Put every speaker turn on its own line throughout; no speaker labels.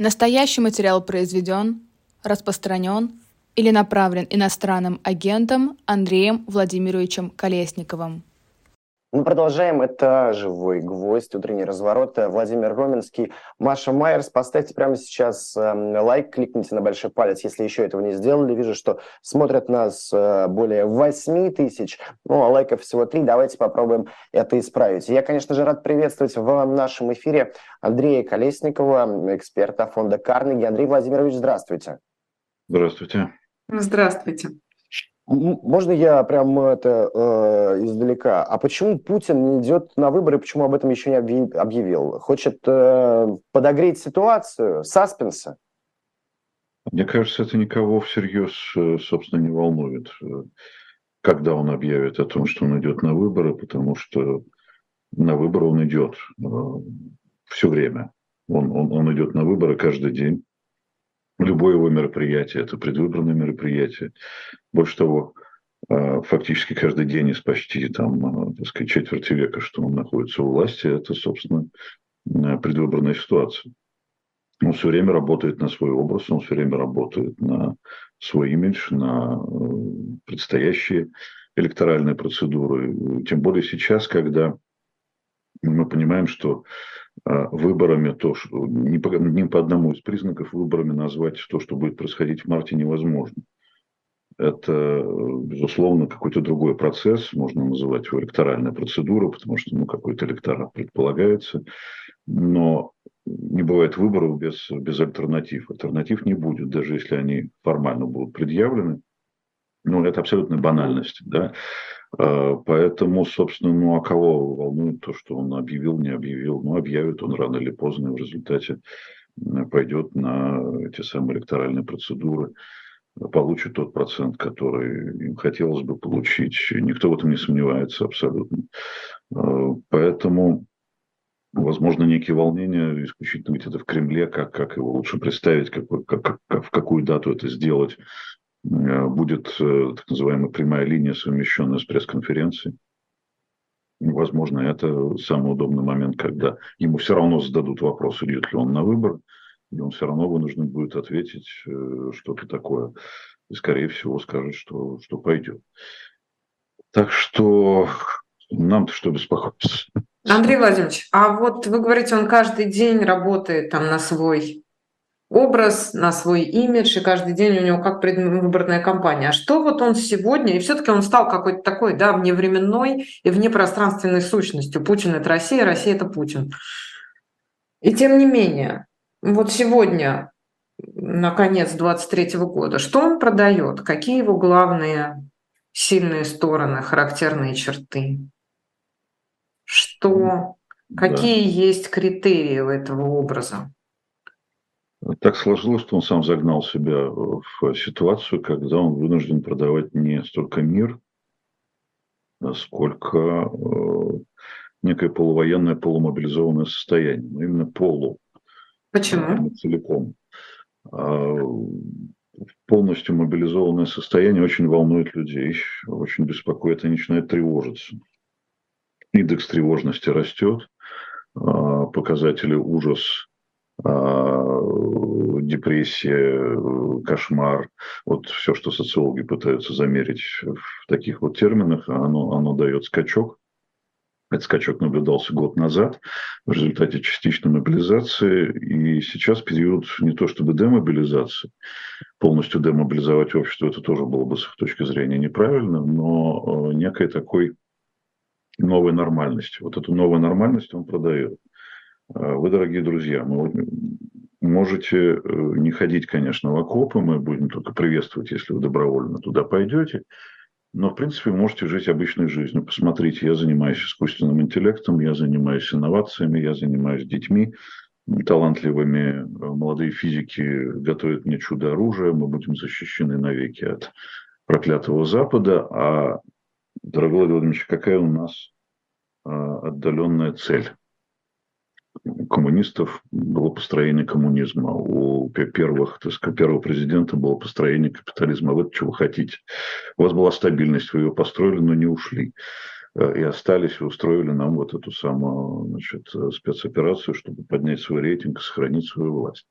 Настоящий материал произведен, распространен или направлен иностранным агентом Андреем Владимировичем Колесниковым.
Мы продолжаем. Это «Живой гвоздь», утренний разворот. Владимир Роменский, Маша Майерс. Поставьте прямо сейчас э, лайк, кликните на большой палец, если еще этого не сделали. Вижу, что смотрят нас э, более 8 тысяч, ну, а лайков всего 3. Давайте попробуем это исправить. Я, конечно же, рад приветствовать в нашем эфире Андрея Колесникова, эксперта фонда «Карнеги». Андрей Владимирович, здравствуйте.
Здравствуйте.
Здравствуйте.
Можно я прям это э, издалека? А почему Путин не идет на выборы, почему об этом еще не объявил? Хочет э, подогреть ситуацию, саспенса?
Мне кажется, это никого всерьез, э, собственно, не волнует, э, когда он объявит о том, что он идет на выборы, потому что на выборы он идет э, все время. Он, он, он идет на выборы каждый день. Любое его мероприятие – это предвыборное мероприятие. Больше того, а, фактически каждый день из почти там, а, так сказать, четверти века, что он находится у власти, это, собственно, предвыборная ситуация. Он все время работает на свой образ, он все время работает на свой имидж, на э, предстоящие электоральные процедуры. Тем более сейчас, когда мы понимаем, что а, выборами то, что ни по, ни по одному из признаков выборами назвать то, что будет происходить в марте, невозможно. Это, безусловно, какой-то другой процесс, можно называть его электоральной процедурой, потому что ну, какой-то электорат предполагается, но не бывает выборов без, без альтернатив. Альтернатив не будет, даже если они формально будут предъявлены. Ну, это абсолютная банальность, да. А, поэтому, собственно, ну а кого волнует то, что он объявил, не объявил? Ну, объявит он рано или поздно, в результате пойдет на эти самые электоральные процедуры, получит тот процент, который им хотелось бы получить. Никто в этом не сомневается абсолютно. А, поэтому, возможно, некие волнения исключительно где-то в Кремле, как, как его лучше представить, как, как, как, в какую дату это сделать, Э, будет э, так называемая прямая линия, совмещенная с пресс-конференцией. Возможно, это самый удобный момент, когда ему все равно зададут вопрос, идет ли он на выбор, и он все равно вынужден будет ответить э, что-то такое. И, скорее всего, скажет, что, что пойдет. Так что нам-то что беспокоиться.
Андрей Владимирович, а вот вы говорите, он каждый день работает там на свой образ, на свой имидж, и каждый день у него как предвыборная кампания. А что вот он сегодня, и все-таки он стал какой-то такой, да, вневременной и внепространственной сущностью. Путин – это Россия, Россия – это Путин. И тем не менее, вот сегодня, на конец 23 года, что он продает? Какие его главные сильные стороны, характерные черты? Что, да. какие есть критерии у этого образа?
Так сложилось, что он сам загнал себя в ситуацию, когда он вынужден продавать не столько мир, сколько э, некое полувоенное, полумобилизованное состояние. Но именно полу.
Почему?
Не целиком. А полностью мобилизованное состояние очень волнует людей, очень беспокоит, они начинают тревожиться. Индекс тревожности растет, а показатели ужас а, депрессия, кошмар, вот все, что социологи пытаются замерить в таких вот терминах, оно, оно дает скачок. Этот скачок наблюдался год назад в результате частичной мобилизации. И сейчас период не то чтобы демобилизации. Полностью демобилизовать общество, это тоже было бы с их точки зрения неправильно, но э, некой такой новой нормальности. Вот эту новую нормальность он продает. Вы, дорогие друзья, мы можете э, не ходить, конечно, в окопы, мы будем только приветствовать, если вы добровольно туда пойдете. Но, в принципе, можете жить обычной жизнью. Посмотрите, я занимаюсь искусственным интеллектом, я занимаюсь инновациями, я занимаюсь детьми талантливыми. Молодые физики готовят мне чудо-оружие, мы будем защищены навеки от проклятого Запада. А, дорогой Владимир какая у нас а, отдаленная цель? Коммунистов было построение коммунизма, у первых, так сказать, первого президента было построение капитализма. А вы чего хотите? У вас была стабильность, вы ее построили, но не ушли. Э, и остались, и устроили нам вот эту самую значит, спецоперацию, чтобы поднять свой рейтинг и сохранить свою власть.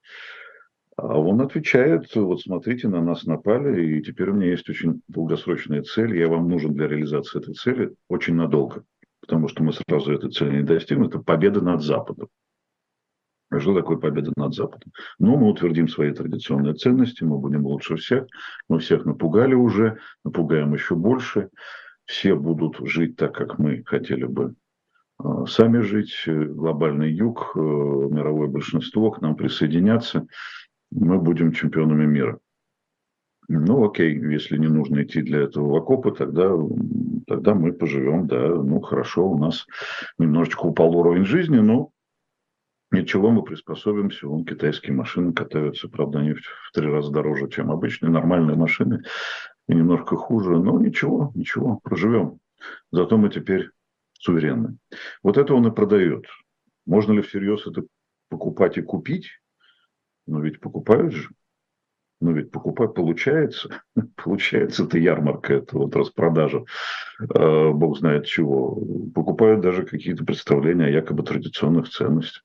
А он отвечает, вот смотрите, на нас напали, и теперь у меня есть очень долгосрочная цель, я вам нужен для реализации этой цели очень надолго, потому что мы сразу этой цели не достигнем, это победа над Западом. А что такое победа над Западом? Ну, мы утвердим свои традиционные ценности, мы будем лучше всех, мы всех напугали уже, напугаем еще больше, все будут жить так, как мы хотели бы а, сами жить, глобальный юг, э, мировое большинство к нам присоединяться – мы будем чемпионами мира. Ну, окей, если не нужно идти для этого в окопы, тогда, тогда мы поживем, да, ну, хорошо, у нас немножечко упал уровень жизни, но ничего, мы приспособимся, вон китайские машины катаются, правда, они в три раза дороже, чем обычные нормальные машины, и немножко хуже, но ничего, ничего, проживем. Зато мы теперь суверенны. Вот это он и продает. Можно ли всерьез это покупать и купить? Но ведь покупают же. Но ведь покупать получается. Получается, это ярмарка, это вот распродажа, э, бог знает чего. Покупают даже какие-то представления о якобы традиционных ценностях.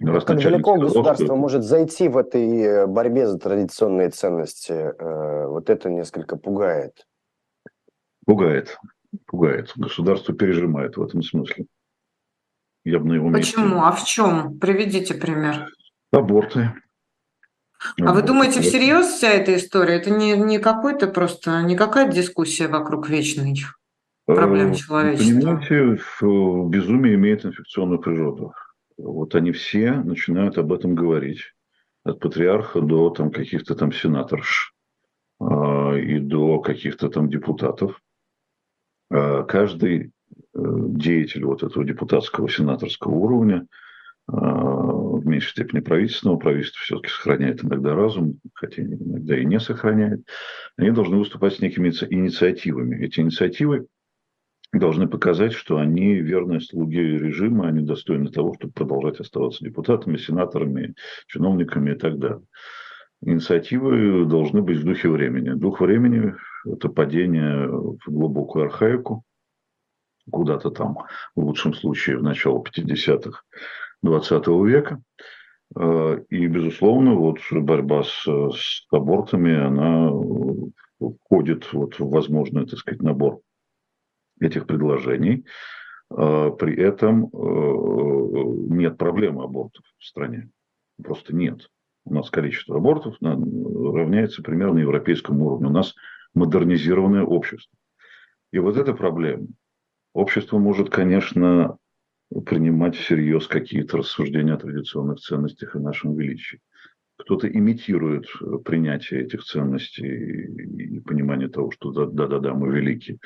Раз как далеко сказал, государство что... может зайти в этой э, борьбе за традиционные ценности? Э, вот это несколько пугает.
Пугает. Пугает. Государство пережимает в этом смысле.
Я бы на его Почему? Месте... А в чем? Приведите пример.
Аборты.
А вы думаете, всерьез вся эта история? Это не, не какой-то просто, не какая-то дискуссия вокруг вечной проблем э, человечества?
Понимаете, безумие имеет инфекционную природу. Вот они все начинают об этом говорить. От патриарха до там, каких-то там сенаторш а, и до каких-то там депутатов. А, каждый э, деятель вот этого депутатского, сенаторского уровня – в меньшей степени правительственного, правительство все-таки сохраняет иногда разум, хотя иногда и не сохраняет, они должны выступать с некими инициативами. Эти инициативы должны показать, что они верные слуги режима, они достойны того, чтобы продолжать оставаться депутатами, сенаторами, чиновниками и так далее. Инициативы должны быть в духе времени. Дух времени – это падение в глубокую архаику, куда-то там, в лучшем случае, в начало 50-х 20 века. Э, и, безусловно, вот борьба с, с абортами, она входит вот в возможный, так сказать, набор этих предложений. Э, при этом э, нет проблемы абортов в стране. Просто нет. У нас количество абортов равняется примерно европейскому уровню. У нас модернизированное общество. И вот эта проблема. Общество может, конечно, принимать всерьез какие-то рассуждения о традиционных ценностях и нашем величии. Кто-то имитирует э, принятие этих ценностей и понимание того, что да-да-да, мы велики.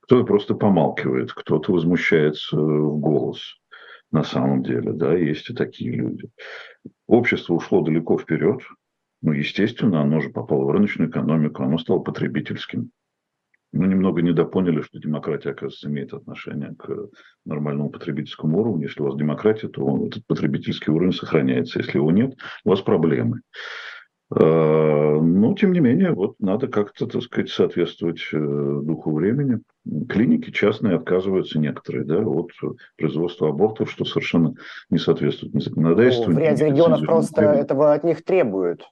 Кто-то просто помалкивает, кто-то возмущается в голос. На самом деле, да, есть и такие люди. Общество ушло далеко вперед. Ну, естественно, оно же попало в рыночную экономику, оно стало потребительским мы немного недопоняли, что демократия, оказывается, имеет отношение к нормальному потребительскому уровню. Если у вас демократия, то этот потребительский уровень сохраняется. Если его нет, у вас проблемы. А, но, тем не менее, вот надо как-то, так сказать, соответствовать э, духу времени. Клиники частные отказываются некоторые да, от производства абортов, что совершенно не соответствует ни законодательству. Ну,
в ряде регионов просто этого от них требуют.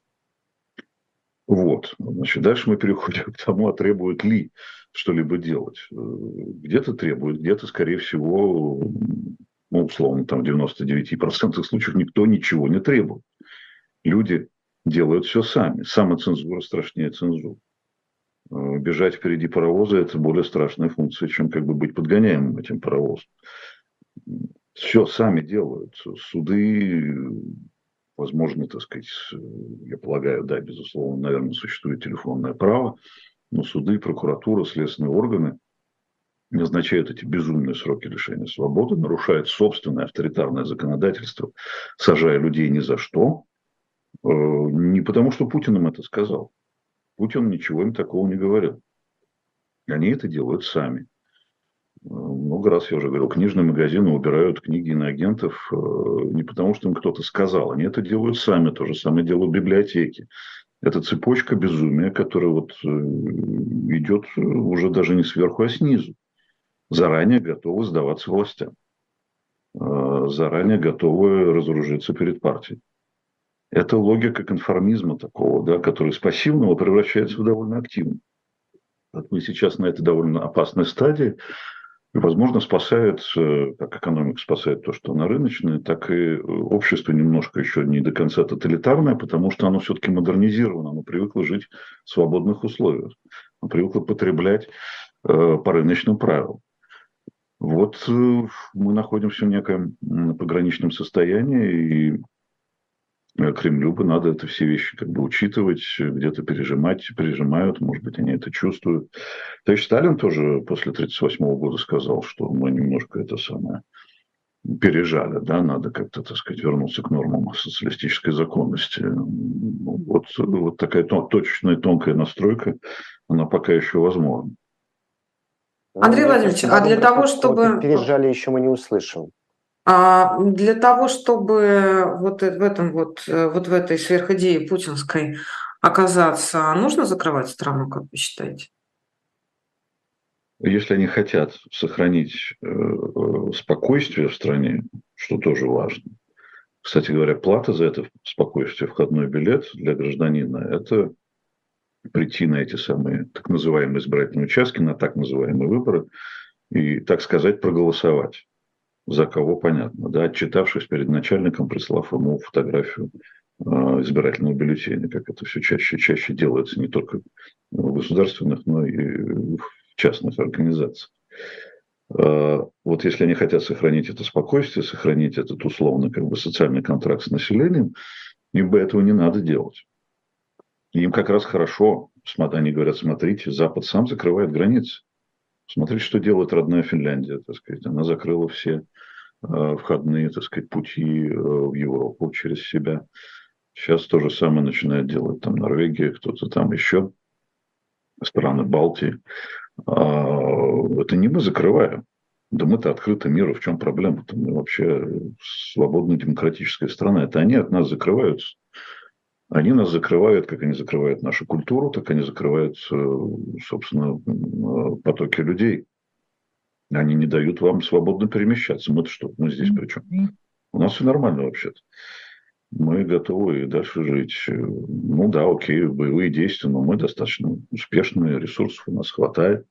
Вот. Значит, дальше мы переходим к тому, а требует ли что-либо делать. Где-то требует, где-то, скорее всего, ну, условно, там в 99% случаев никто ничего не требует. Люди делают все сами. Самоцензура страшнее цензуры. Бежать впереди паровоза – это более страшная функция, чем как бы быть подгоняемым этим паровозом. Все сами делают. Суды возможно, так сказать, я полагаю, да, безусловно, наверное, существует телефонное право, но суды, прокуратура, следственные органы назначают эти безумные сроки лишения свободы, нарушают собственное авторитарное законодательство, сажая людей ни за что, э, не потому что Путин им это сказал. Путин ничего им такого не говорил. Они это делают сами много раз я уже говорил, книжные магазины убирают книги иноагентов э, не потому, что им кто-то сказал. Они это делают сами. То же самое делают библиотеки. Это цепочка безумия, которая вот э, идет уже даже не сверху, а снизу. Заранее готовы сдаваться властям. Э, заранее готовы разоружиться перед партией. Это логика конформизма такого, да, который с пассивного превращается в довольно активный. Вот мы сейчас на этой довольно опасной стадии. Возможно, спасает, э, как экономика спасает то, что она рыночная, так и общество немножко еще не до конца тоталитарное, потому что оно все-таки модернизировано, оно привыкло жить в свободных условиях, оно привыкло потреблять э, по рыночным правилам. Вот э, мы находимся в неком пограничном состоянии, и Э, Кремлю бы надо это все вещи как бы учитывать, где-то пережимать, пережимают, может быть, они это чувствуют. То есть Сталин тоже после 1938 года сказал, что мы немножко это самое пережали, да, надо как-то, так сказать, вернуться к нормам социалистической законности. Вот, вот такая точечная, тонкая настройка, она пока еще возможна.
Андрей Владимирович, а для того, чтобы...
Пережали еще мы не услышим.
А для того, чтобы вот в этом вот, э, вот в этой сверхидее путинской оказаться, нужно закрывать страну, как вы считаете?
Если они хотят сохранить э, э, спокойствие в стране, что тоже важно. Кстати говоря, плата за это спокойствие, входной билет для гражданина, это прийти на эти самые так называемые избирательные участки, на так называемые выборы и, так сказать, проголосовать за кого понятно, да, отчитавшись перед начальником, прислав ему фотографию э, избирательного бюллетеня, как это все чаще и чаще делается не только в государственных, но и в частных организациях. Э, вот если они хотят сохранить это спокойствие, сохранить этот условно как бы социальный контракт с населением, им бы этого не надо делать. Им как раз хорошо, они говорят, смотрите, Запад сам закрывает границы. Смотрите, что делает родная Финляндия, так сказать. Она закрыла все входные, так сказать, пути э, в Европу через себя. Сейчас то же самое начинает делать там Норвегия, кто-то там еще, страны Балтии. А, это не мы закрываем. Да мы-то открыты миру. В чем проблема-то? Мы вообще свободная демократическая страна. Это они от нас закрываются. Они нас закрывают, как они закрывают нашу культуру, так они закрывают, э, собственно, э, потоки людей. Они не дают вам свободно перемещаться. Мы-то что? Мы здесь при чем? У нас все нормально вообще-то. Мы готовы и дальше жить. Ну да, окей, боевые действия, но мы достаточно успешные, ресурсов у нас хватает.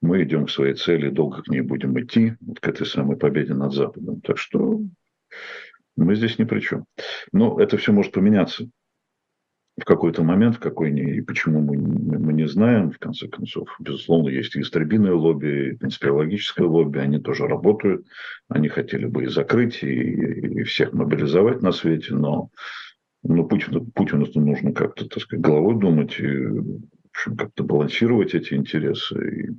Мы идем к своей цели, долго к ней будем идти, вот к этой самой победе над Западом. Так что мы здесь ни при чем. Но это все может поменяться в какой-то момент, в какой не, и почему мы, мы не знаем, в конце концов. Безусловно, есть и истребиное лобби, и конспирологическое лобби, они тоже работают. Они хотели бы и закрыть, и, и всех мобилизовать на свете, но, но Путину, Путину нужно как-то, так сказать, головой думать и как-то балансировать эти интересы.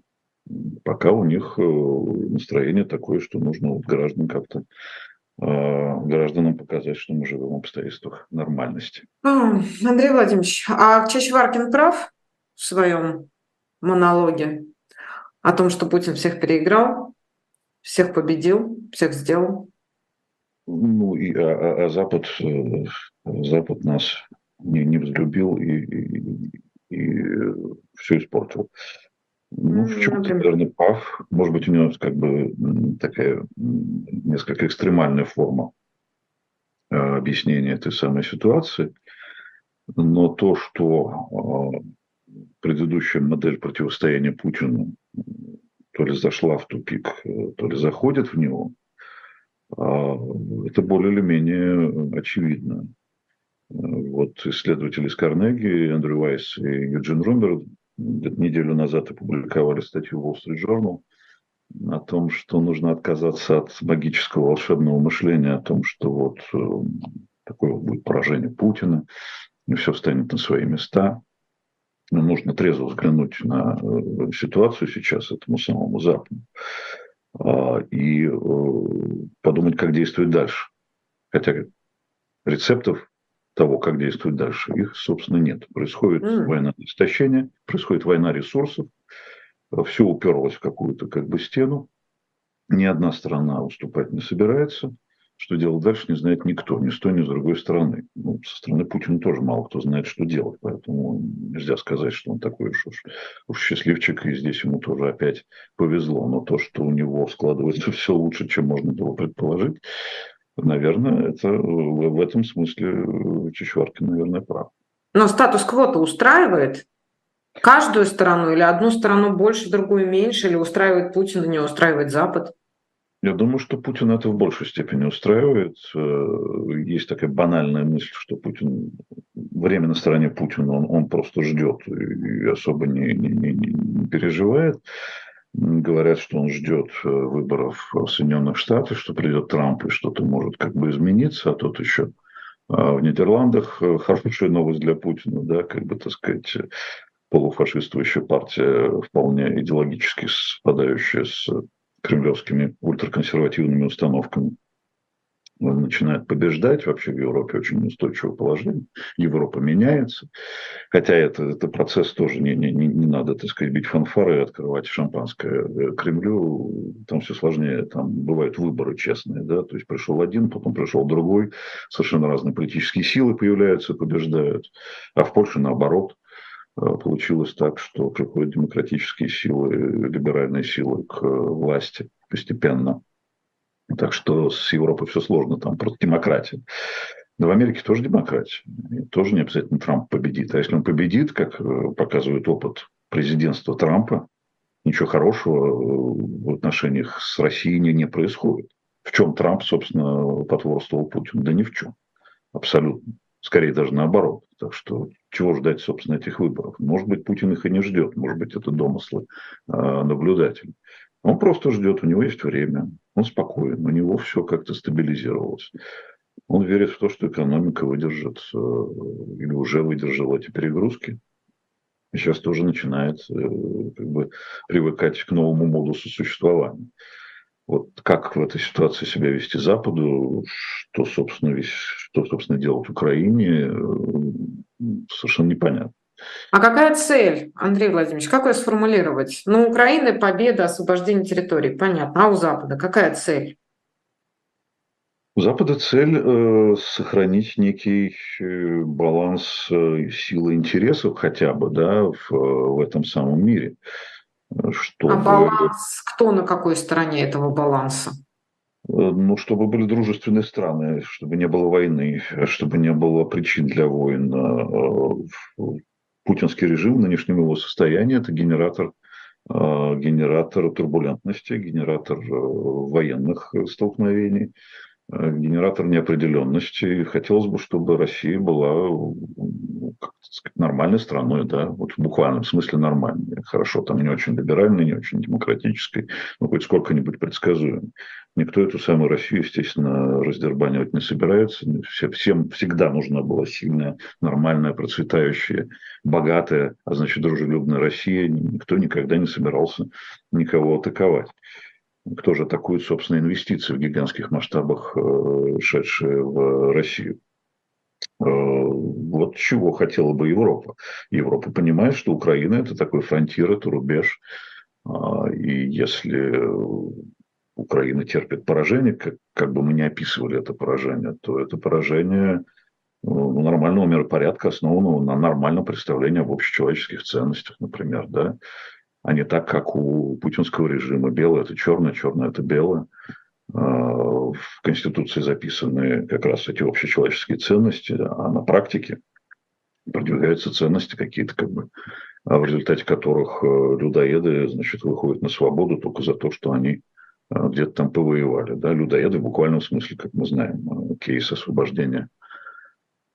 И пока у них э, настроение такое, что нужно граждан как-то гражданам показать, что мы живем в обстоятельствах нормальности.
Андрей Владимирович, а Чачваркин прав в своем монологе о том, что Путин всех переиграл, всех победил, всех сделал?
Ну, и, а, а, а Запад, э, Запад нас не, не взлюбил и, и, и все испортил. Ну, в чем-то, наверное, прав. Может быть, у него как бы такая несколько экстремальная форма э, объяснения этой самой ситуации. Но то, что э, предыдущая модель противостояния Путину то ли зашла в тупик, э, то ли заходит в него, это более или менее очевидно. Вот исследователи из Карнеги, Эндрю Вайс и Юджин Румер неделю назад опубликовали статью в Wall Street Journal о том, что нужно отказаться от магического волшебного мышления, о том, что вот э, такое будет поражение Путина, и все встанет на свои места. Но нужно трезво взглянуть на э, ситуацию сейчас этому самому Западу а, и э, подумать, как действовать дальше. Хотя рецептов того, как действовать дальше, их, собственно, нет. Происходит mm. война истощения, происходит война ресурсов, все уперлось в какую-то как бы стену, ни одна страна уступать не собирается. Что делать дальше, не знает никто, ни с той, ни с другой стороны. Ну, со стороны Путина тоже мало кто знает, что делать. Поэтому нельзя сказать, что он такой уж, уж, уж счастливчик, и здесь ему тоже опять повезло. Но то, что у него складывается все лучше, чем можно было предположить, Наверное, это в этом смысле Чичваркин, наверное, прав.
Но статус-кво-то устраивает каждую сторону или одну сторону больше, другую меньше, или устраивает Путин, не устраивает Запад?
Я думаю, что Путин это в большей степени устраивает. Э, есть такая банальная мысль, что Путин время на стороне Путина, он, он просто ждет и особо не, не, не, не переживает. Говорят, что он ждет э, выборов в Соединенных Штатах, что придет Трамп и что-то может как бы измениться, а тут еще а в Нидерландах э, хорошая новость для Путина, да, как бы, так сказать, полуфашистующая партия, вполне идеологически совпадающая с кремлевскими ультраконсервативными установками начинает побеждать. Вообще в Европе очень устойчивое положение. Европа меняется. Хотя это, это процесс тоже не, не, не надо, так сказать, бить фанфары и открывать шампанское э, Кремлю. Там все сложнее. Там бывают выборы честные. Да? То есть пришел один, потом пришел другой. Совершенно разные политические силы появляются, побеждают. А в Польше наоборот э, получилось так, что приходят демократические силы, либеральные силы к э, власти постепенно. Так что с Европой все сложно, там просто демократия. Но в Америке тоже демократия. И тоже не обязательно Трамп победит. А если он победит, как э, показывает опыт президентства Трампа, ничего хорошего э, в отношениях с Россией не, не происходит. В чем Трамп, собственно, потворствовал Путину? Да ни в чем. Абсолютно. Скорее даже наоборот. Так что чего ждать, собственно, этих выборов? Может быть, Путин их и не ждет. Может быть, это домыслы э, наблюдателей. Он просто ждет, у него есть время, он спокоен, у него все как-то стабилизировалось. Он верит в то, что экономика выдержит э, или уже выдержала эти перегрузки. И сейчас тоже начинает э, как бы, привыкать к новому модусу существования. Вот как в этой ситуации себя вести Западу, что, собственно, весь, что, собственно, делать Украине, э, совершенно непонятно.
А какая цель, Андрей Владимирович, как ее сформулировать? Ну, Украины победа, освобождение территории, понятно. А у Запада какая цель?
У Запада цель э, сохранить некий э, баланс э, силы интересов хотя бы да, в, в этом самом мире.
Чтобы... А баланс, кто на какой стороне этого баланса?
Э, ну, чтобы были дружественные страны, чтобы не было войны, чтобы не было причин для войн, э, путинский режим в нынешнем его состоянии – это генератор, а, генератор турбулентности, генератор э, военных столкновений, э, генератор неопределенности. Хотелось бы, чтобы Россия была как сказать, нормальной страной, да, вот в буквальном смысле нормальной. Хорошо, там не очень либеральной, не очень демократической, но хоть сколько-нибудь предсказуемой. Никто эту самую Россию, естественно, раздербанивать не собирается. Всем всегда нужна была сильная, нормальная, процветающая, богатая, а значит, дружелюбная Россия. Никто никогда не собирался никого атаковать. Кто же атакует, собственно, инвестиции в гигантских масштабах, э, шедшие в Россию? Э, вот чего хотела бы Европа. Европа понимает, что Украина – это такой фронтир, это рубеж. А, и если Украина терпит поражение, как, как бы мы ни описывали это поражение, то это поражение ну, нормального миропорядка, основанного на нормальном представлении об общечеловеческих ценностях, например, да, а не так, как у путинского режима. Белое – это черное, черное – это белое. А, в Конституции записаны как раз эти общечеловеческие ценности, а на практике продвигаются ценности какие-то, как бы, а в результате которых э, людоеды, значит, выходят на свободу только за то, что они где-то там повоевали. Да? Людоеды в буквальном смысле, как мы знаем, а, кейс освобождения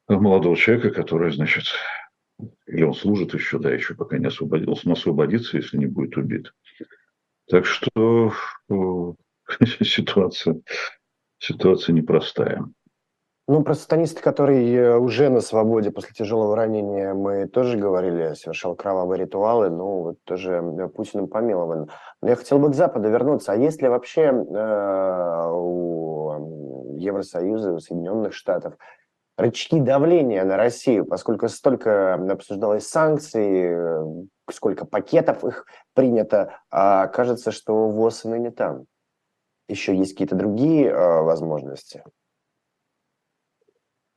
молодого человека, который, значит, или он служит еще, да, еще пока не освободился, но освободится, если не будет убит. Так что ситуация, ситуация непростая.
Ну, про сатаниста, который э, уже на свободе после тяжелого ранения, мы тоже говорили, совершал кровавые ритуалы, ну, вот тоже Путиным помилован. Но я хотел бы к Западу вернуться. А есть ли вообще э, у Евросоюза, у Соединенных Штатов рычаги давления на Россию, поскольку столько обсуждалось санкций, э, сколько пакетов их принято, а кажется, что ВОЗ и ныне там. Еще есть какие-то другие э, возможности?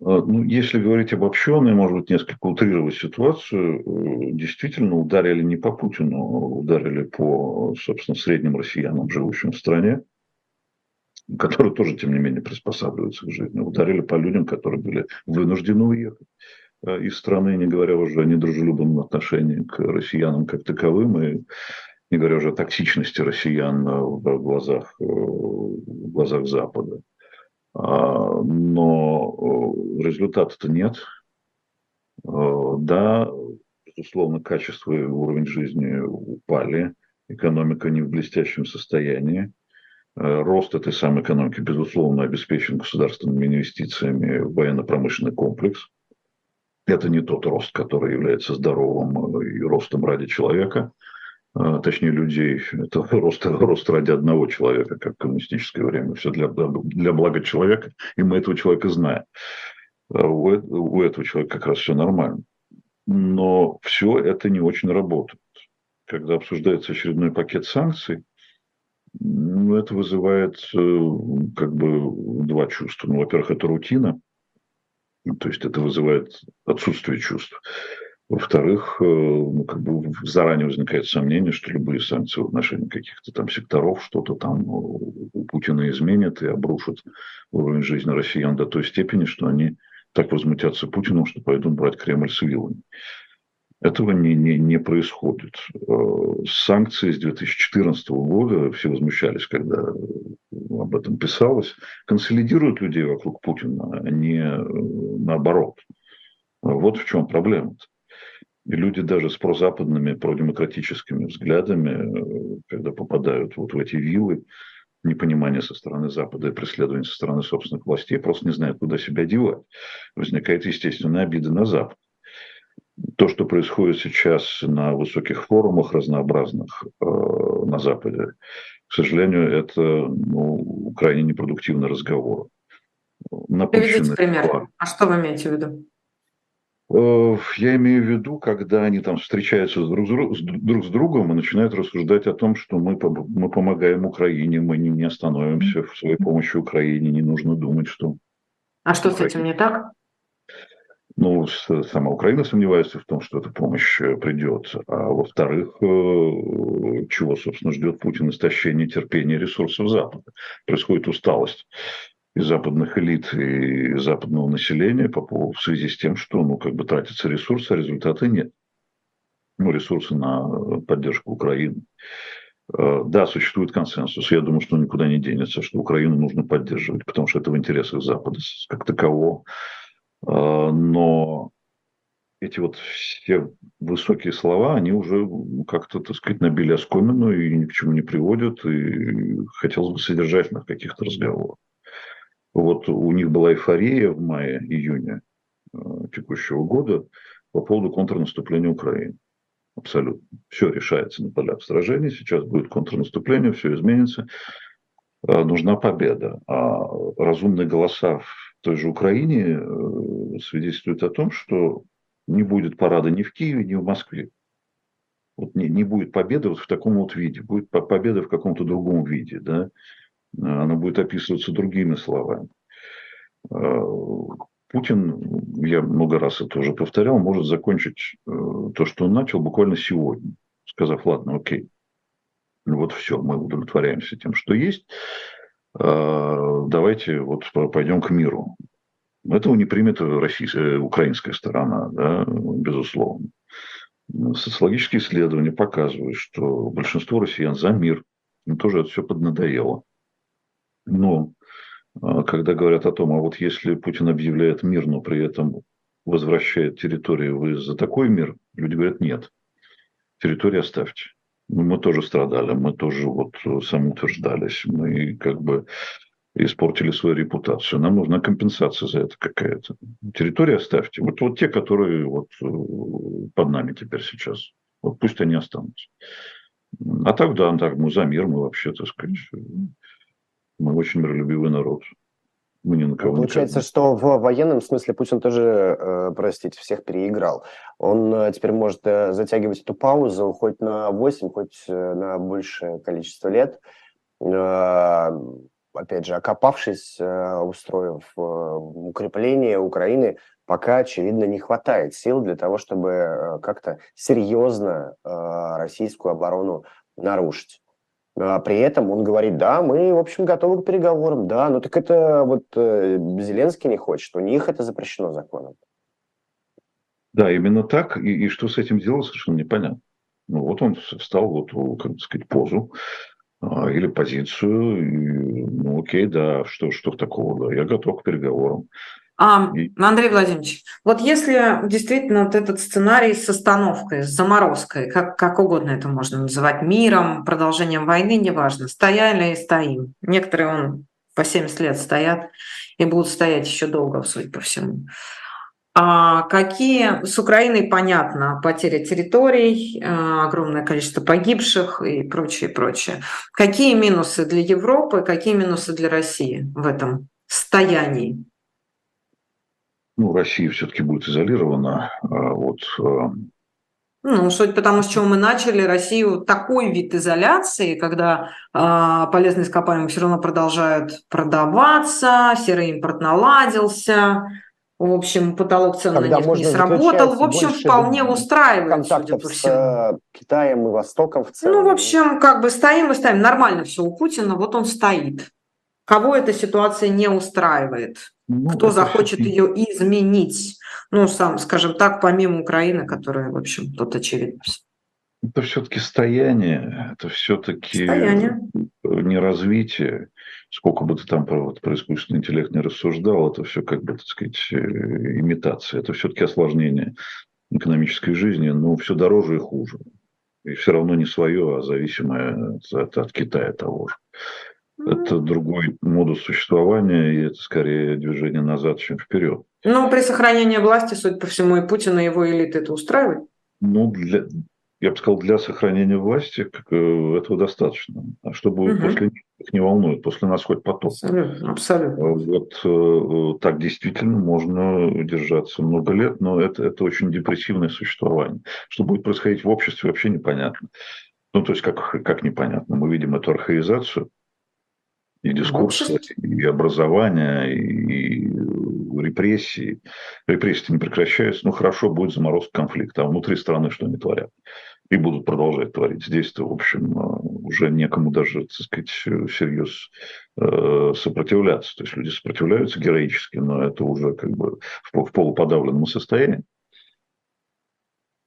А, ну, если говорить обобщенно и, может быть, несколько утрировать ситуацию, э, действительно ударили не по Путину, ударили по, собственно, средним россиянам, живущим в стране. которые тоже, тем не менее, приспосабливаются к жизни. Ударили по людям, которые были вынуждены уехать э, из страны, не говоря уже о недружелюбном отношении к россиянам как таковым, и не говоря уже о токсичности россиян в глазах, в глазах Запада. А, но результата-то нет. Да, безусловно, качество и уровень жизни упали, экономика не в блестящем состоянии. Э, рост этой самой экономики, безусловно, обеспечен государственными инвестициями в военно-промышленный комплекс. Это не тот рост, который является здоровым э, и ростом ради человека, э, точнее людей. Это рост, рост ради одного человека, как в коммунистическое время. Все для, для блага человека, и мы этого человека знаем. У, у этого человека как раз все нормально. Но все это не очень работает. Когда обсуждается очередной пакет санкций, ну, это вызывает э, как бы два чувства. Ну, во-первых, это рутина, то есть это вызывает отсутствие чувств. Во-вторых, э, ну, как бы заранее возникает сомнение, что любые санкции в отношении каких-то там секторов что-то там у Путина изменят и обрушат уровень жизни россиян до той степени, что они так возмутятся Путину, что пойдут брать Кремль с вилами. Этого не, не, не происходит. Э, санкции с 2014 года, все возмущались, когда об этом писалось, консолидируют людей вокруг Путина, а не э, наоборот. Вот в чем проблема. -то. И люди даже с прозападными, продемократическими взглядами, э, когда попадают вот в эти вилы, непонимание со стороны Запада и преследование со стороны собственных властей, просто не знают, куда себя девать. Возникает естественная обида на Запад то, что происходит сейчас на высоких форумах разнообразных э, на Западе, к сожалению, это ну, крайне непродуктивный разговор.
Приведите пример. А что вы имеете в виду?
Э, я имею в виду, когда они там встречаются друг с, друг с другом и начинают рассуждать о том, что мы, мы помогаем Украине, мы не, не остановимся в своей помощи Украине, не нужно думать, что...
А что Украине... с этим не так?
Ну, сама Украина сомневается в том, что эта помощь э, придет. А во-вторых, э, чего, собственно, ждет Путин? Истощение терпения ресурсов Запада. Происходит усталость и западных элит, и западного населения по поводу, в связи с тем, что ну, как бы тратятся ресурсы, а результата нет. Ну, ресурсы на поддержку Украины. Э, да, существует консенсус. Я думаю, что никуда не денется, что Украину нужно поддерживать, потому что это в интересах Запада как такового. А, но эти вот все высокие слова, они уже как-то, так сказать, набили оскомину и ни к чему не приводят, и хотелось бы содержательных каких-то разговоров. Вот у них была эйфория в мае-июне э, текущего года по поводу контрнаступления Украины. Абсолютно. Все решается на полях сражений. Сейчас будет контрнаступление, все изменится. Э, нужна победа. А разумные голоса в той же Украине э, свидетельствуют о том, что не будет парада ни в Киеве, ни в Москве. Вот не, не будет победы вот в таком вот виде, будет победа в каком-то другом виде, да? Она будет описываться другими словами. Э, Путин, я много раз это уже повторял, может закончить то, что он начал буквально сегодня, сказав, ладно, окей, вот все, мы удовлетворяемся тем, что есть. А, давайте вот пойдем к миру. Этого не примет российская, украинская сторона, да, безусловно. Социологические исследования показывают, что большинство россиян за мир, им тоже это все поднадоело. Но а, когда говорят о том, а вот если Путин объявляет мир, но при этом возвращает территорию, вы за такой мир? Люди говорят, нет. Территорию оставьте. Ну, мы тоже страдали, мы тоже вот самоутверждались, мы как бы испортили свою репутацию. Нам нужна компенсация за это какая-то. Территорию оставьте. Вот, вот те, которые вот э, под нами теперь сейчас. Вот пусть они останутся. А так, да, так, мы за мир, мы вообще, так сказать, мы очень миролюбивый народ.
Мы ни на кого Получается, не что в военном смысле Путин тоже, э, простите, всех переиграл. Он э, теперь может э, затягивать эту паузу хоть на 8, хоть на большее количество лет. Опять же, окопавшись, устроив укрепление Украины, пока, очевидно, не хватает сил для того, чтобы как-то серьезно российскую оборону нарушить. А при этом он говорит, да, мы, в общем, готовы к переговорам, да, но так это вот э, Зеленский не хочет, у них это запрещено законом.
Да, именно так, и, и что с этим делать, совершенно непонятно. Ну вот он встал вот, как сказать, позу а, или позицию, и, ну окей, да, что, что такого, да, я готов к переговорам.
А, Андрей Владимирович, вот если действительно вот этот сценарий с остановкой, с заморозкой, как, как угодно это можно называть, миром, продолжением войны, неважно, стояли и стоим. Некоторые он по 70 лет стоят и будут стоять еще долго, судя по всему. А какие с Украиной понятно, потеря территорий, э, огромное количество погибших и прочее, прочее. Какие минусы для Европы, какие минусы для России в этом состоянии?
Ну, Россия все-таки будет изолирована а от а,
ну, суть потому, с чего мы начали, Россию такой вид изоляции, когда э, полезные ископаемые все равно продолжают продаваться, серый импорт наладился, в общем, потолок цен Когда на нефть не сработал. В общем, вполне устраивает, судя по всему. с
э, Китаем и Востоком в целом.
Ну, в общем, как бы стоим и стоим. Нормально все у Путина, вот он стоит. Кого эта ситуация не устраивает? Ну, Кто захочет ее изменить? Ну, сам, скажем так, помимо Украины, которая, в общем, тут очевидно.
Это все-таки стояние, это все-таки не развитие. Сколько бы ты там про, вот, про искусственный интеллект не рассуждал, это все как бы, так сказать, э, имитация. Это все-таки осложнение экономической жизни, но все дороже и хуже. И все равно не свое, а зависимое от, от Китая того же. Это другой модус существования, и это скорее движение назад, чем вперед.
Но при сохранении власти, судя по всему, и Путина, и его элиты это устраивает?
Ну, для, я бы сказал, для сохранения власти э, этого достаточно. А что будет угу. после них, их не волнует. После нас хоть потом.
Абсолютно, абсолютно.
Вот э, так действительно можно держаться много лет, но это, это очень депрессивное существование. Что будет происходить в обществе, вообще непонятно. Ну, то есть, как, как непонятно. Мы видим эту архаизацию, и дискурса, и образования, и репрессии. Репрессии не прекращаются. Ну, хорошо, будет заморозка конфликта. А внутри страны что они творят? И будут продолжать творить. Здесь-то, в общем, э, уже некому даже, так сказать, всерьез э, сопротивляться. То есть люди сопротивляются героически, но это уже как бы в полуподавленном состоянии.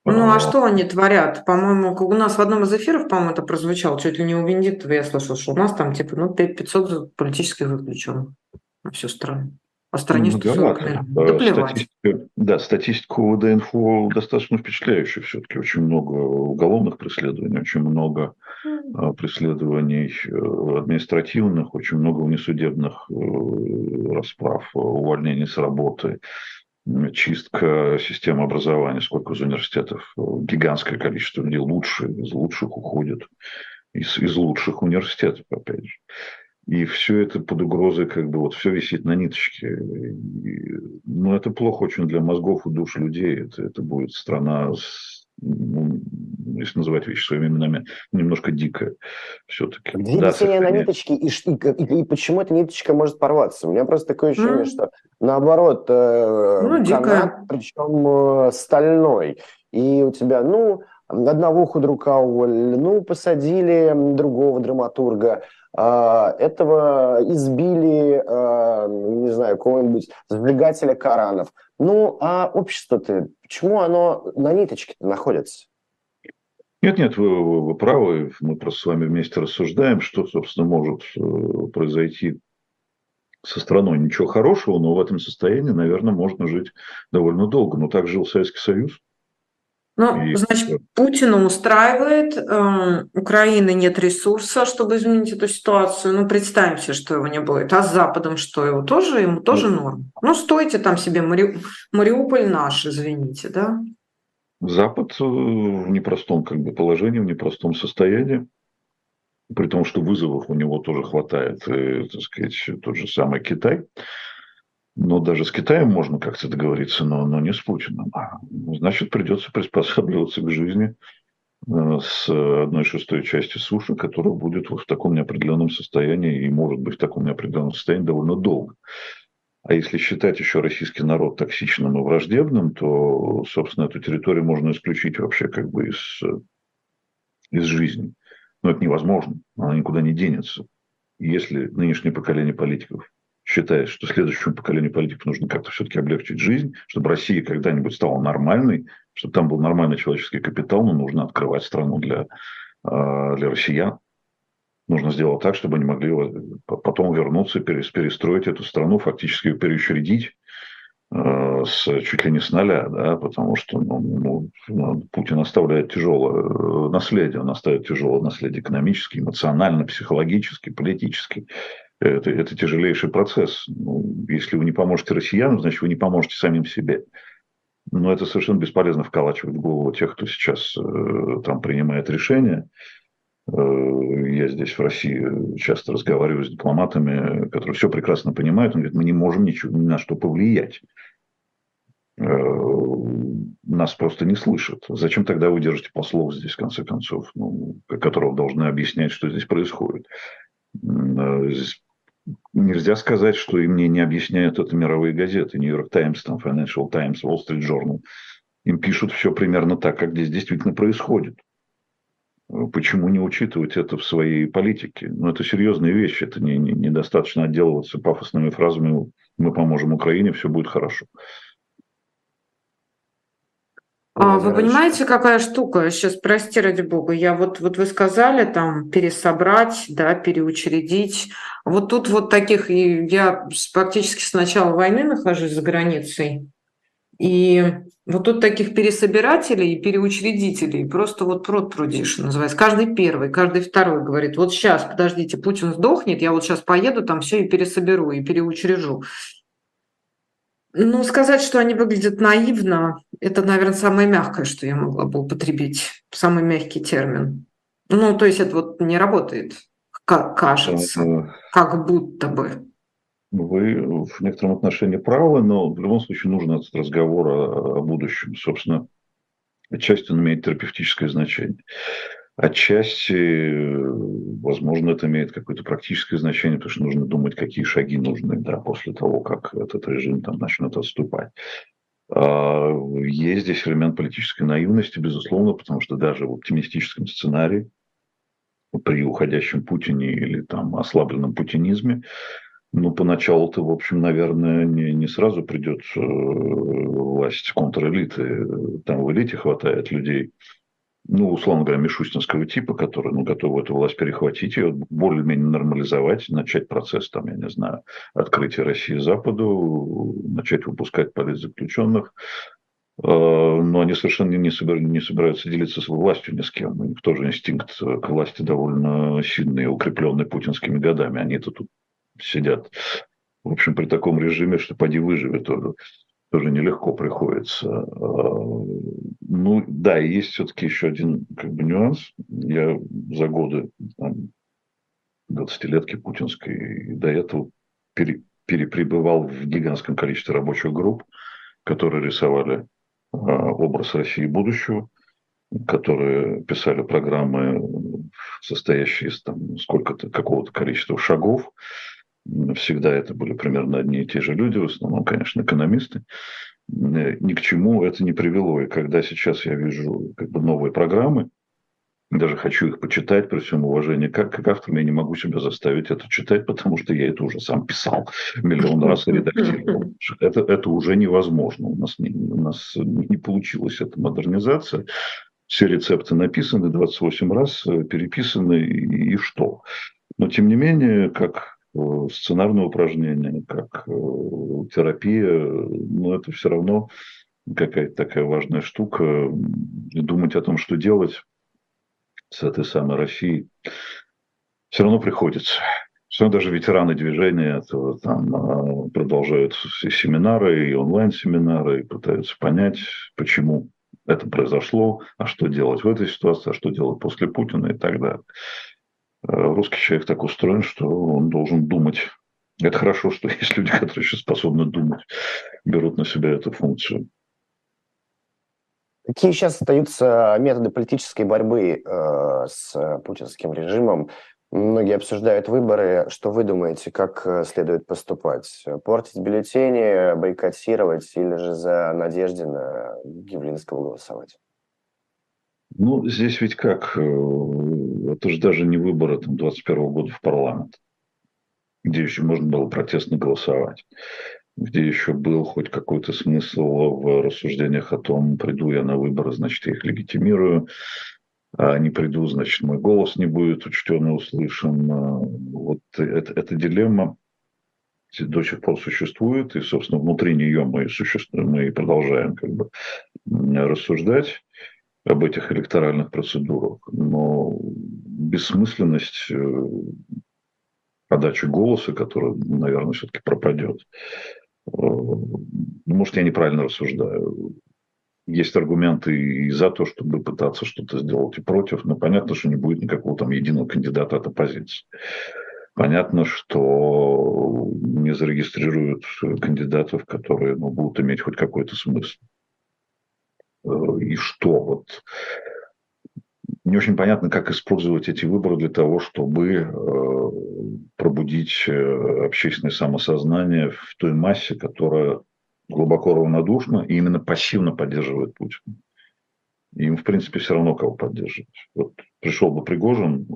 Ну, а что они творят? По-моему, у нас в одном из эфиров, по-моему, это прозвучало, чуть ли не у Венедиктова я слышал, что у нас там типа ну 500 политических заключенных на всю страну. А стране ну, 140 миллионов. Да, плевать.
Статистика, да, статистика УВД-инфо достаточно впечатляющая все-таки. Очень много уголовных преследований, очень много mm. преследований э, административных, очень много внесудебных э, расправ, увольнений с работы, чистка системы образования, сколько из университетов, гигантское количество людей лучше, из лучших уходят, из, из лучших университетов, опять же. И все это под угрозой, как бы вот все висит на ниточке. И, ну, это плохо очень для мозгов и душ людей. Это, это будет страна с ну, если называть вещи своими именами, немножко дикая все-таки.
Две да, на ниточке, и, и, и, и почему эта ниточка может порваться? У меня просто такое ощущение, mm. что наоборот, э, ну, канат, причем э, стальной, и у тебя, ну, одного худрука уволили, ну, посадили другого драматурга, а, этого избили, а, не знаю, какого-нибудь сжигателя Коранов. Ну, а общество-то, почему оно на ниточке находится?
Нет, нет, вы, вы, вы правы. Мы просто с вами вместе рассуждаем, что, собственно, может э, произойти со страной. Ничего хорошего, но в этом состоянии, наверное, можно жить довольно долго. Но так жил Советский Союз.
Ну, и... значит, Путина устраивает, э, Украины нет ресурса, чтобы изменить эту ситуацию. Ну, представим себе, что его не будет. А с Западом что, его тоже, ему тоже ну, норм? Ну, стойте там себе, Мари... Мариуполь наш, извините, да?
Запад э, в непростом как бы, положении, в непростом состоянии. При том, что вызовов у него тоже хватает, и, э, так сказать, тот же самый Китай. Но даже с Китаем можно как-то договориться, но, но не с Путиным. Значит, придется приспосабливаться к жизни э, с одной шестой части суши, которая будет в таком неопределенном состоянии и может быть в таком неопределенном состоянии довольно долго. А если считать еще российский народ токсичным и враждебным, то, собственно, эту территорию можно исключить вообще как бы из, из жизни. Но это невозможно, она никуда не денется. Если нынешнее поколение политиков считает, что следующему поколению политиков нужно как-то все-таки облегчить жизнь, чтобы Россия когда-нибудь стала нормальной, чтобы там был нормальный человеческий капитал, но нужно открывать страну для, а, для россиян. Нужно сделать так, чтобы они могли потом вернуться, перестроить эту страну, фактически ее переучредить Э, с, чуть ли не с нуля, да, потому что ну, ну, ну Путин оставляет тяжелое э, наследие, он оставит тяжелое наследие экономически, эмоционально, психологически, политически. Это, это тяжелейший процесс. Ну, если вы не поможете россиянам, значит, вы не поможете самим себе. Но это совершенно бесполезно вколачивать в голову тех, кто сейчас э, там принимает решения. Э, я здесь в России часто разговариваю с дипломатами, которые все прекрасно понимают. Он говорит, мы не можем ничего, ни на что повлиять. Э, нас просто не слышат. Зачем тогда вы держите послов здесь, в конце концов, ну, которого должны объяснять, что здесь происходит? Нельзя сказать, что им не, не объясняют это мировые газеты. Нью-Йорк Таймс, там, Financial Times, Wall Street Journal. Им пишут все примерно так, как здесь действительно происходит. Почему не учитывать это в своей политике? Ну, это серьезные вещи. Это не, не, недостаточно отделываться пафосными фразами «мы поможем Украине, все будет хорошо».
А вы понимаете, какая штука? Сейчас, прости ради бога, я вот, вот вы сказали там пересобрать, да, переучредить. Вот тут вот таких, и я практически с начала войны нахожусь за границей, и вот тут таких пересобирателей и переучредителей просто вот прод прудишь называется. Каждый первый, каждый второй говорит, вот сейчас, подождите, Путин сдохнет, я вот сейчас поеду там все и пересоберу, и переучрежу. Ну, сказать, что они выглядят наивно, это, наверное, самое мягкое, что я могла бы употребить, самый мягкий термин. Ну, то есть это вот не работает, как кажется, как будто бы.
Вы в некотором отношении правы, но в любом случае нужен этот разговор о, о будущем. Собственно, отчасти он имеет терапевтическое значение. Отчасти, возможно, это имеет какое-то практическое значение, потому что нужно думать, какие шаги нужны да, после того, как этот режим там начнет отступать. А, есть здесь элемент политической наивности, безусловно, потому что даже в оптимистическом сценарии при уходящем Путине или там ослабленном путинизме ну, поначалу-то, в общем, наверное, не, не сразу придет э, власть контрэлиты. Там в элите хватает людей, ну, условно говоря, мишустинского типа, которые ну, готовы эту власть перехватить, ее более-менее нормализовать, начать процесс, там, я не знаю, открытия России Западу, начать выпускать политзаключенных. Э, но они совершенно не, собираются, не собираются делиться своей властью ни с кем. У них тоже инстинкт к власти довольно сильный, укрепленный путинскими годами. Они-то тут сидят. В общем, при таком режиме, что поди выживет, тоже, тоже нелегко приходится. А, ну, да, и есть все-таки еще один как бы, нюанс. Я за годы там, 20-летки путинской до этого пере, перепребывал в гигантском количестве рабочих групп, которые рисовали а, образ России будущего, которые писали программы, состоящие из там, сколько-то, какого-то количества шагов, всегда это были примерно одни и те же люди, в основном, конечно, экономисты. Э, ни к чему это не привело. И когда сейчас я вижу как бы новые программы, даже хочу их почитать при всем уважении. Как, как автор я не могу себя заставить это читать, потому что я это уже сам писал миллион раз и редактировал. Это, это уже невозможно. У нас, не, у нас не получилась эта модернизация. Все рецепты написаны 28 раз, э, переписаны, и, и что? Но, тем не менее, как Э, сценарное упражнение, как э, терапия, но это все равно какая-то такая важная штука. И думать о том, что делать с этой самой Россией, все равно приходится. Все равно даже ветераны движения этого, там, а, продолжают и семинары, и онлайн-семинары, и пытаются понять, почему это произошло, а что делать в этой ситуации, а что делать после Путина и так далее. Э, русский человек так устроен, что он должен думать. Это хорошо, что есть люди, которые еще способны думать, берут на себя эту функцию.
Какие сейчас остаются методы политической борьбы э, с путинским режимом? Многие обсуждают выборы. Что вы думаете, как э, следует поступать? Портить бюллетени, бойкотировать или же за Надеждина Гивлинского голосовать?
Ну, здесь ведь как? Это же даже не выборы там, 21 года в парламент, где еще можно было протестно голосовать, где еще был хоть какой-то смысл в рассуждениях о том, приду я на выборы, значит, я их легитимирую, а не приду, значит, мой голос не будет учтен и услышан. Вот это, эта дилемма до сих пор существует, и, собственно, внутри нее мы, существуем, мы продолжаем как бы рассуждать об этих электоральных процедурах. Но бессмысленность э, подачи голоса, которая, наверное, все-таки пропадет. Э, может, я неправильно рассуждаю. Есть аргументы и за то, чтобы пытаться что-то сделать, и против, но понятно, что не будет никакого там единого кандидата от оппозиции. Понятно, что не зарегистрируют кандидатов, которые ну, будут иметь хоть какой-то смысл. Э, и что? Вот не очень понятно, как использовать эти выборы для того, чтобы э, пробудить э, общественное самосознание в той массе, которая глубоко равнодушна и именно пассивно поддерживает Путина. Им, в принципе, все равно кого поддерживать. Вот пришел бы Пригожин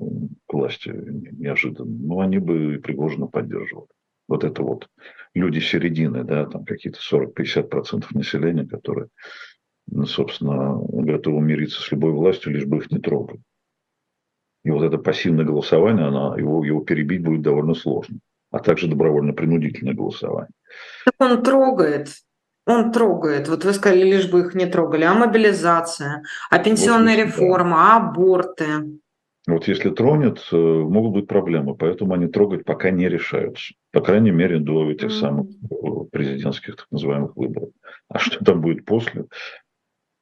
к власти неожиданно, ну, они бы Пригожина поддерживали. Вот это вот люди середины, да, там какие-то 40-50% населения, которые собственно, готовы мириться с любой властью, лишь бы их не трогать. И вот это пассивное голосование, она, его, его перебить будет довольно сложно. А также добровольно-принудительное голосование.
Он трогает, он трогает. Вот вы сказали, лишь бы их не трогали. А мобилизация, а пенсионная вот, реформа, да. а аборты.
Вот если тронет, э, могут быть проблемы. Поэтому они трогать пока не решаются. По крайней мере, до этих самых э, президентских так называемых выборов. А что там будет после,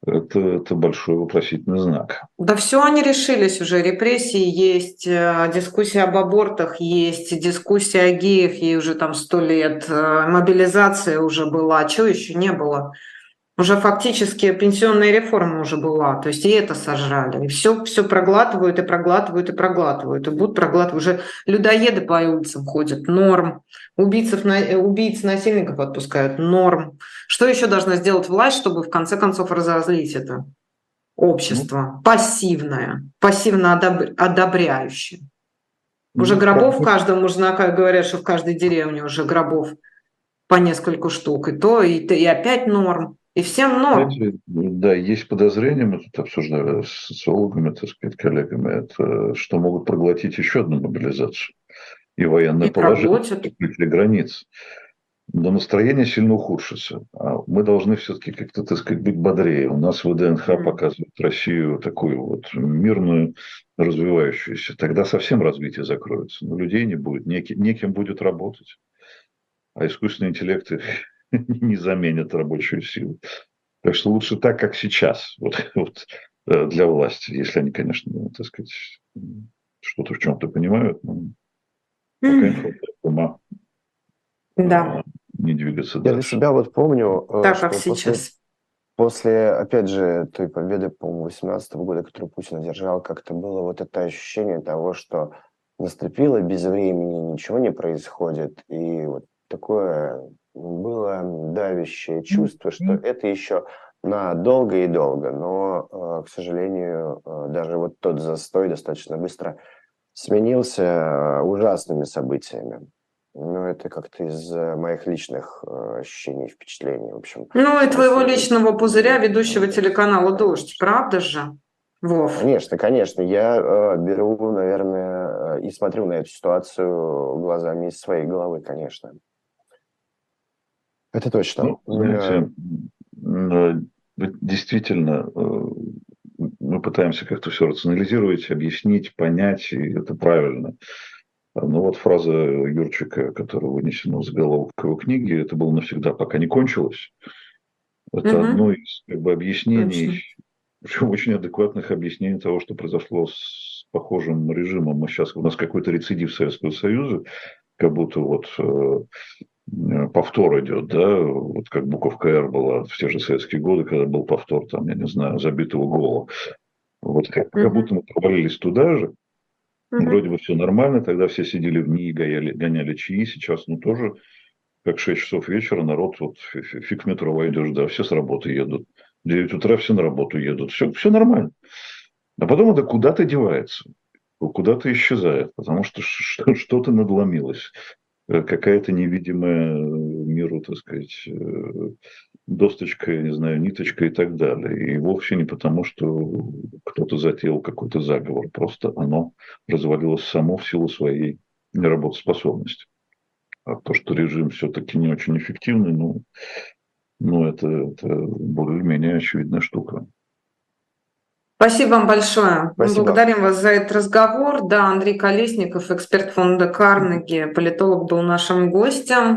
это, это большой вопросительный знак.
Да все они решились уже. Репрессии есть, э, дискуссия об абортах есть, дискуссия о геях, ей уже там сто лет, э, мобилизация уже была, чего еще не было? Уже фактически пенсионная реформа уже была, то есть и это сожрали. И все, все проглатывают и проглатывают и проглатывают. И будут проглатывать. Уже людоеды по улицам ходят, норм. Убийцев, убийц, насильников отпускают, норм. Что еще должна сделать власть, чтобы в конце концов разозлить это общество? Ну, пассивное, пассивно одобряющее. Уже ну, гробов в каждом, можно говорят, что в каждой деревне уже гробов по несколько штук. И то, и, и опять норм. И всем. Знаете,
да, есть подозрение, мы тут обсуждали с социологами, так сказать, коллегами, это, что могут проглотить еще одну мобилизацию и военное и положение границ. Но настроение сильно ухудшится. А мы должны все-таки как-то, так сказать, быть бодрее. У нас ВДНХ mm. показывает Россию такую вот мирную, развивающуюся. Тогда совсем развитие закроется. Но людей не будет, неким, неким будет работать. А искусственный интеллект не заменят рабочую силу. Так что лучше так, как сейчас, вот, вот, э, для власти, если они, конечно, ну, так сказать, что-то в чем-то понимают, но пока им ума
да.
не двигаться
Я дальше. для себя вот помню,
э, так, как сейчас. После,
после, опять же, той победы, по-моему, 18 года, которую Путин одержал, как-то было вот это ощущение того, что наступило без времени, ничего не происходит, и вот такое было давящее чувство, что это еще на долго и долго, но, э, к сожалению, э, даже вот тот застой достаточно быстро сменился э, ужасными событиями. Ну, это как-то из моих личных ощущений и впечатлений, в общем.
Ну, и твоего личного пузыря ведущего телеканала «Дождь», правда же? Вов.
Конечно, конечно. Я э, беру, наверное, и смотрю на эту ситуацию глазами из своей головы, конечно. Это точно.
Ну, знаете, э, действительно, э, мы пытаемся как-то все рационализировать, объяснить, понять, и это правильно. Но вот фраза Юрчика, которая вынесена в заголовок его книги, это было навсегда, пока не кончилось. Это угу. одно из как бы, объяснений, причем очень адекватных объяснений того, что произошло с похожим режимом. Мы сейчас, у нас какой-то рецидив Советского Союза, как будто вот Э, повтор идет, да, вот как буковка «Р» была в те же советские годы, когда был повтор, там, я не знаю, забитого гола. Вот как, как будто мы провалились туда же, mm вроде бы все нормально, тогда все сидели в НИИ, гоняли, гоняли чаи, сейчас, ну, тоже как 6 часов вечера, народ, вот фиг в метро войдешь, да, все с работы едут. В 9 утра все на работу едут, все, все нормально. А потом это куда-то девается, куда-то исчезает, потому что что-то надломилось. Э, какая-то невидимая миру, так сказать, э, досточка, я не знаю, ниточка и так далее. И вовсе не потому, что кто-то затеял какой-то заговор, просто оно развалилось само в силу своей неработоспособности. А то, что режим все-таки не очень эффективный, ну, ну это, это более-менее очевидная штука.
Спасибо вам большое. Спасибо. Мы благодарим вас за этот разговор. Да, Андрей Колесников, эксперт фонда Карнеги, политолог был нашим гостем.